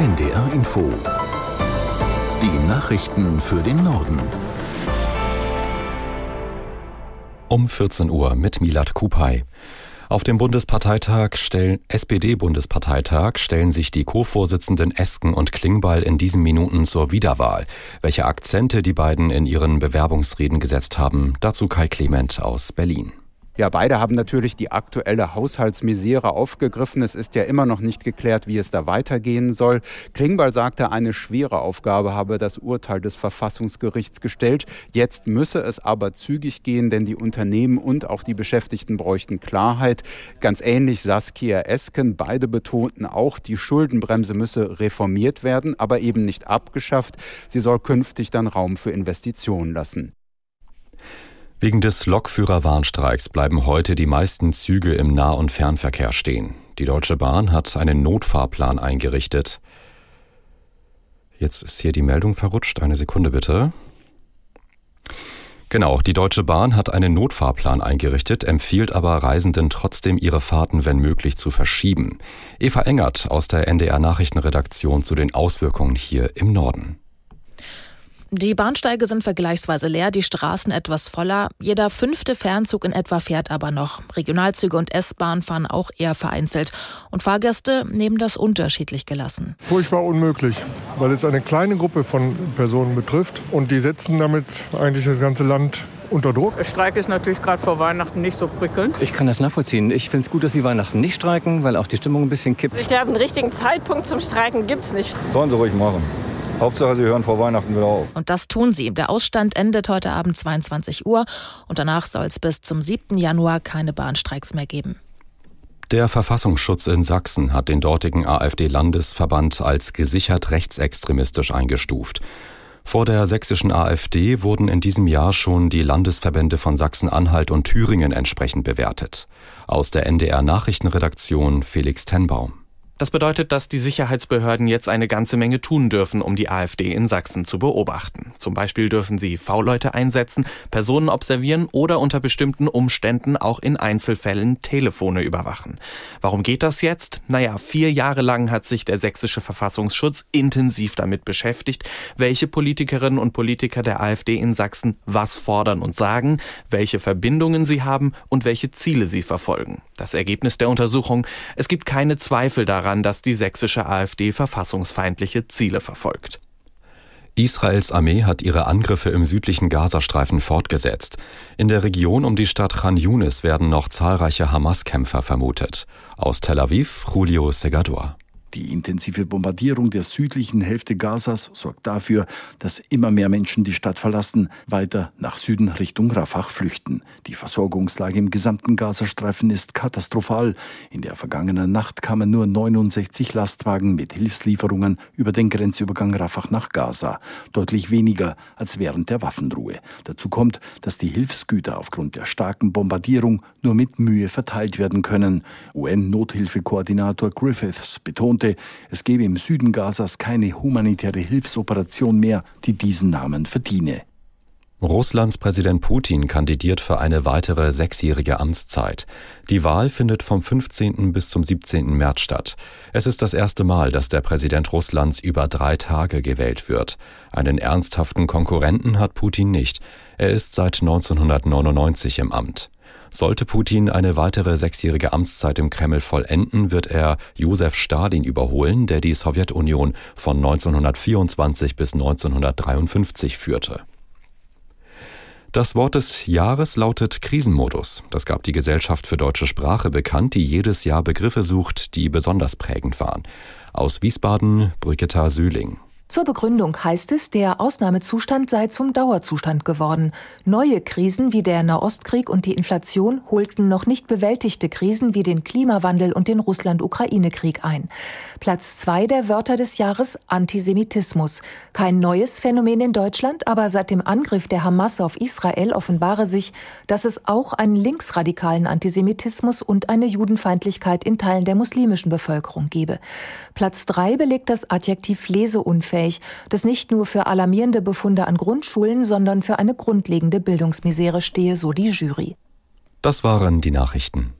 NDR Info. Die Nachrichten für den Norden. Um 14 Uhr mit Milat Kupay. Auf dem Bundesparteitag stellen, SPD-Bundesparteitag stellen sich die Co-Vorsitzenden Esken und Klingbeil in diesen Minuten zur Wiederwahl. Welche Akzente die beiden in ihren Bewerbungsreden gesetzt haben, dazu Kai Clement aus Berlin. Ja, beide haben natürlich die aktuelle Haushaltsmisere aufgegriffen. Es ist ja immer noch nicht geklärt, wie es da weitergehen soll. Klingbeil sagte, eine schwere Aufgabe habe das Urteil des Verfassungsgerichts gestellt. Jetzt müsse es aber zügig gehen, denn die Unternehmen und auch die Beschäftigten bräuchten Klarheit. Ganz ähnlich Saskia Esken. Beide betonten auch, die Schuldenbremse müsse reformiert werden, aber eben nicht abgeschafft. Sie soll künftig dann Raum für Investitionen lassen. Wegen des Lokführerwarnstreiks bleiben heute die meisten Züge im Nah- und Fernverkehr stehen. Die Deutsche Bahn hat einen Notfahrplan eingerichtet. Jetzt ist hier die Meldung verrutscht. Eine Sekunde bitte. Genau, die Deutsche Bahn hat einen Notfahrplan eingerichtet, empfiehlt aber Reisenden trotzdem ihre Fahrten, wenn möglich, zu verschieben. Eva Engert aus der NDR Nachrichtenredaktion zu den Auswirkungen hier im Norden. Die Bahnsteige sind vergleichsweise leer, die Straßen etwas voller. Jeder fünfte Fernzug in etwa fährt aber noch. Regionalzüge und S-Bahn fahren auch eher vereinzelt. Und Fahrgäste nehmen das unterschiedlich gelassen. Furchtbar unmöglich, weil es eine kleine Gruppe von Personen betrifft. Und die setzen damit eigentlich das ganze Land unter Druck. Der Streik ist natürlich gerade vor Weihnachten nicht so prickelnd. Ich kann das nachvollziehen. Ich finde es gut, dass sie Weihnachten nicht streiken, weil auch die Stimmung ein bisschen kippt. Ich glaube, einen richtigen Zeitpunkt zum Streiken gibt es nicht. Sollen sie ruhig machen. Hauptsache, sie hören vor Weihnachten wieder auf. Und das tun sie. Der Ausstand endet heute Abend 22 Uhr und danach soll es bis zum 7. Januar keine Bahnstreiks mehr geben. Der Verfassungsschutz in Sachsen hat den dortigen AfD-Landesverband als gesichert rechtsextremistisch eingestuft. Vor der sächsischen AfD wurden in diesem Jahr schon die Landesverbände von Sachsen-Anhalt und Thüringen entsprechend bewertet. Aus der NDR Nachrichtenredaktion Felix Tenbaum. Das bedeutet, dass die Sicherheitsbehörden jetzt eine ganze Menge tun dürfen, um die AfD in Sachsen zu beobachten. Zum Beispiel dürfen sie V-Leute einsetzen, Personen observieren oder unter bestimmten Umständen auch in Einzelfällen Telefone überwachen. Warum geht das jetzt? Naja, vier Jahre lang hat sich der sächsische Verfassungsschutz intensiv damit beschäftigt, welche Politikerinnen und Politiker der AfD in Sachsen was fordern und sagen, welche Verbindungen sie haben und welche Ziele sie verfolgen. Das Ergebnis der Untersuchung, es gibt keine Zweifel daran, daran, dass die sächsische AfD verfassungsfeindliche Ziele verfolgt. Israels Armee hat ihre Angriffe im südlichen Gazastreifen fortgesetzt. In der Region um die Stadt Khan Yunis werden noch zahlreiche Hamas-Kämpfer vermutet. Aus Tel Aviv, Julio Segador. Die intensive Bombardierung der südlichen Hälfte Gazas sorgt dafür, dass immer mehr Menschen die Stadt verlassen, weiter nach Süden Richtung Rafah flüchten. Die Versorgungslage im gesamten Gazastreifen ist katastrophal. In der vergangenen Nacht kamen nur 69 Lastwagen mit Hilfslieferungen über den Grenzübergang Rafah nach Gaza, deutlich weniger als während der Waffenruhe. Dazu kommt, dass die Hilfsgüter aufgrund der starken Bombardierung nur mit Mühe verteilt werden können. UN-Nothilfekoordinator Griffiths betont, betonte, es gebe im Süden Gazas keine humanitäre Hilfsoperation mehr, die diesen Namen verdiene. Russlands Präsident Putin kandidiert für eine weitere sechsjährige Amtszeit. Die Wahl findet vom 15. bis zum 17. März statt. Es ist das erste Mal, dass der Präsident Russlands über drei Tage gewählt wird. Einen ernsthaften Konkurrenten hat Putin nicht. Er ist seit 1999 im Amt. Sollte Putin eine weitere sechsjährige Amtszeit im Kreml vollenden, wird er Josef Stalin überholen, der die Sowjetunion von 1924 bis 1953 führte. Das Wort des Jahres lautet Krisenmodus. Das gab die Gesellschaft für deutsche Sprache bekannt, die jedes Jahr Begriffe sucht, die besonders prägend waren. Aus Wiesbaden Brigitta Sühling. Zur Begründung heißt es, der Ausnahmezustand sei zum Dauerzustand geworden. Neue Krisen wie der Nahostkrieg und die Inflation holten noch nicht bewältigte Krisen wie den Klimawandel und den Russland-Ukraine-Krieg ein. Platz zwei der Wörter des Jahres Antisemitismus. Kein neues Phänomen in Deutschland, aber seit dem Angriff der Hamas auf Israel offenbare sich, dass es auch einen linksradikalen Antisemitismus und eine Judenfeindlichkeit in Teilen der muslimischen Bevölkerung gebe. Platz drei belegt das Adjektiv leseunfähig unfähig, das nicht nur für alarmierende Befunde an Grundschulen, sondern für eine grundlegende Bildungsmisere stehe, so die Jury. Das waren die Nachrichten.